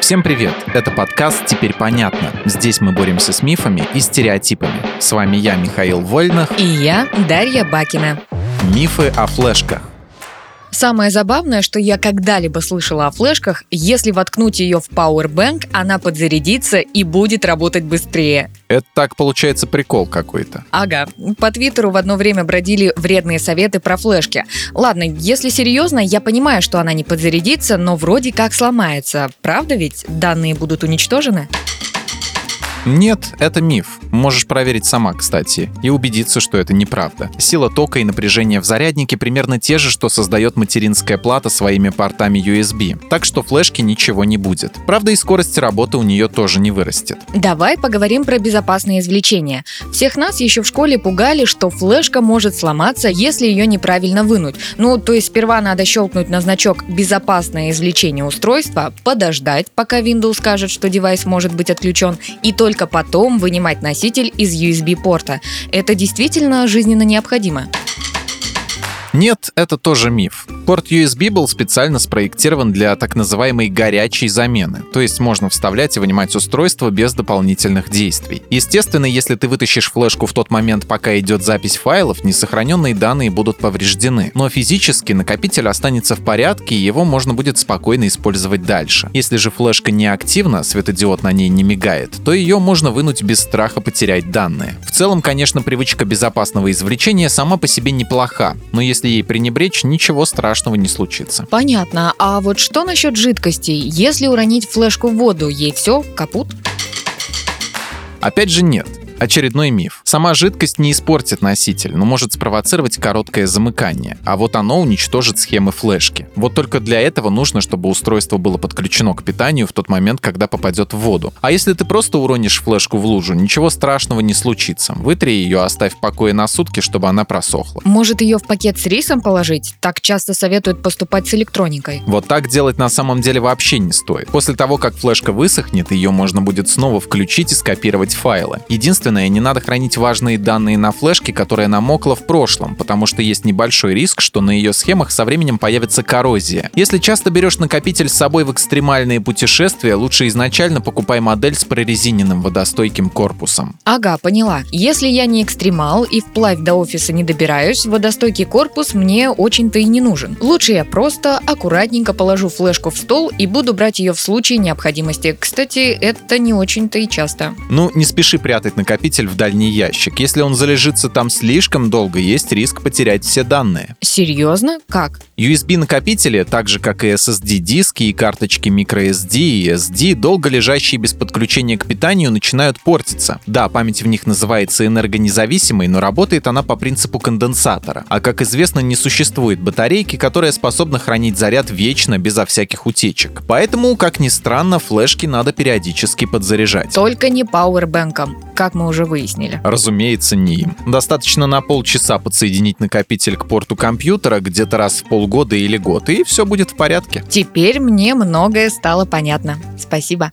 Всем привет! Это подкаст «Теперь понятно». Здесь мы боремся с мифами и стереотипами. С вами я, Михаил Вольнах. И я, Дарья Бакина. Мифы о флешках. Самое забавное, что я когда-либо слышала о флешках, если воткнуть ее в Powerbank, она подзарядится и будет работать быстрее. Это так получается прикол какой-то. Ага. По Твиттеру в одно время бродили вредные советы про флешки. Ладно, если серьезно, я понимаю, что она не подзарядится, но вроде как сломается. Правда ведь? Данные будут уничтожены? Нет, это миф. Можешь проверить сама, кстати, и убедиться, что это неправда. Сила тока и напряжение в заряднике примерно те же, что создает материнская плата своими портами USB. Так что флешки ничего не будет. Правда, и скорость работы у нее тоже не вырастет. Давай поговорим про безопасное извлечение. Всех нас еще в школе пугали, что флешка может сломаться, если ее неправильно вынуть. Ну, то есть сперва надо щелкнуть на значок «Безопасное извлечение устройства», подождать, пока Windows скажет, что девайс может быть отключен, и только только потом вынимать носитель из USB-порта. Это действительно жизненно необходимо. Нет, это тоже миф. Порт USB был специально спроектирован для так называемой горячей замены, то есть можно вставлять и вынимать устройство без дополнительных действий. Естественно, если ты вытащишь флешку в тот момент, пока идет запись файлов, несохраненные данные будут повреждены. Но физически накопитель останется в порядке, и его можно будет спокойно использовать дальше. Если же флешка не активна, светодиод на ней не мигает, то ее можно вынуть без страха потерять данные. В целом, конечно, привычка безопасного извлечения сама по себе неплоха, но если если ей пренебречь, ничего страшного не случится. Понятно. А вот что насчет жидкостей? Если уронить флешку в воду, ей все, капут? Опять же нет. Очередной миф. Сама жидкость не испортит носитель, но может спровоцировать короткое замыкание, а вот оно уничтожит схемы флешки. Вот только для этого нужно, чтобы устройство было подключено к питанию в тот момент, когда попадет в воду. А если ты просто уронишь флешку в лужу, ничего страшного не случится. Вытри ее, оставь в покое на сутки, чтобы она просохла. Может ее в пакет с рисом положить? Так часто советуют поступать с электроникой. Вот так делать на самом деле вообще не стоит. После того, как флешка высохнет, ее можно будет снова включить и скопировать файлы. Единственное, Единственное, не надо хранить важные данные на флешке, которая намокла в прошлом, потому что есть небольшой риск, что на ее схемах со временем появится коррозия. Если часто берешь накопитель с собой в экстремальные путешествия, лучше изначально покупай модель с прорезиненным водостойким корпусом. Ага, поняла. Если я не экстремал и вплавь до офиса не добираюсь, водостойкий корпус мне очень-то и не нужен. Лучше я просто аккуратненько положу флешку в стол и буду брать ее в случае необходимости. Кстати, это не очень-то и часто. Ну, не спеши прятать накопитель накопитель в дальний ящик. Если он залежится там слишком долго, есть риск потерять все данные. Серьезно? Как? USB-накопители, так же как и SSD-диски и карточки microSD и SD, долго лежащие без подключения к питанию, начинают портиться. Да, память в них называется энергонезависимой, но работает она по принципу конденсатора. А как известно, не существует батарейки, которая способна хранить заряд вечно, безо всяких утечек. Поэтому, как ни странно, флешки надо периодически подзаряжать. Только не пауэрбэнком, как мы уже выяснили. Разумеется, не им. Достаточно на полчаса подсоединить накопитель к порту компьютера где-то раз в пол полгода или год, и все будет в порядке. Теперь мне многое стало понятно. Спасибо.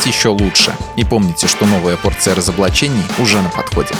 стать еще лучше. И помните, что новая порция разоблачений уже на подходе.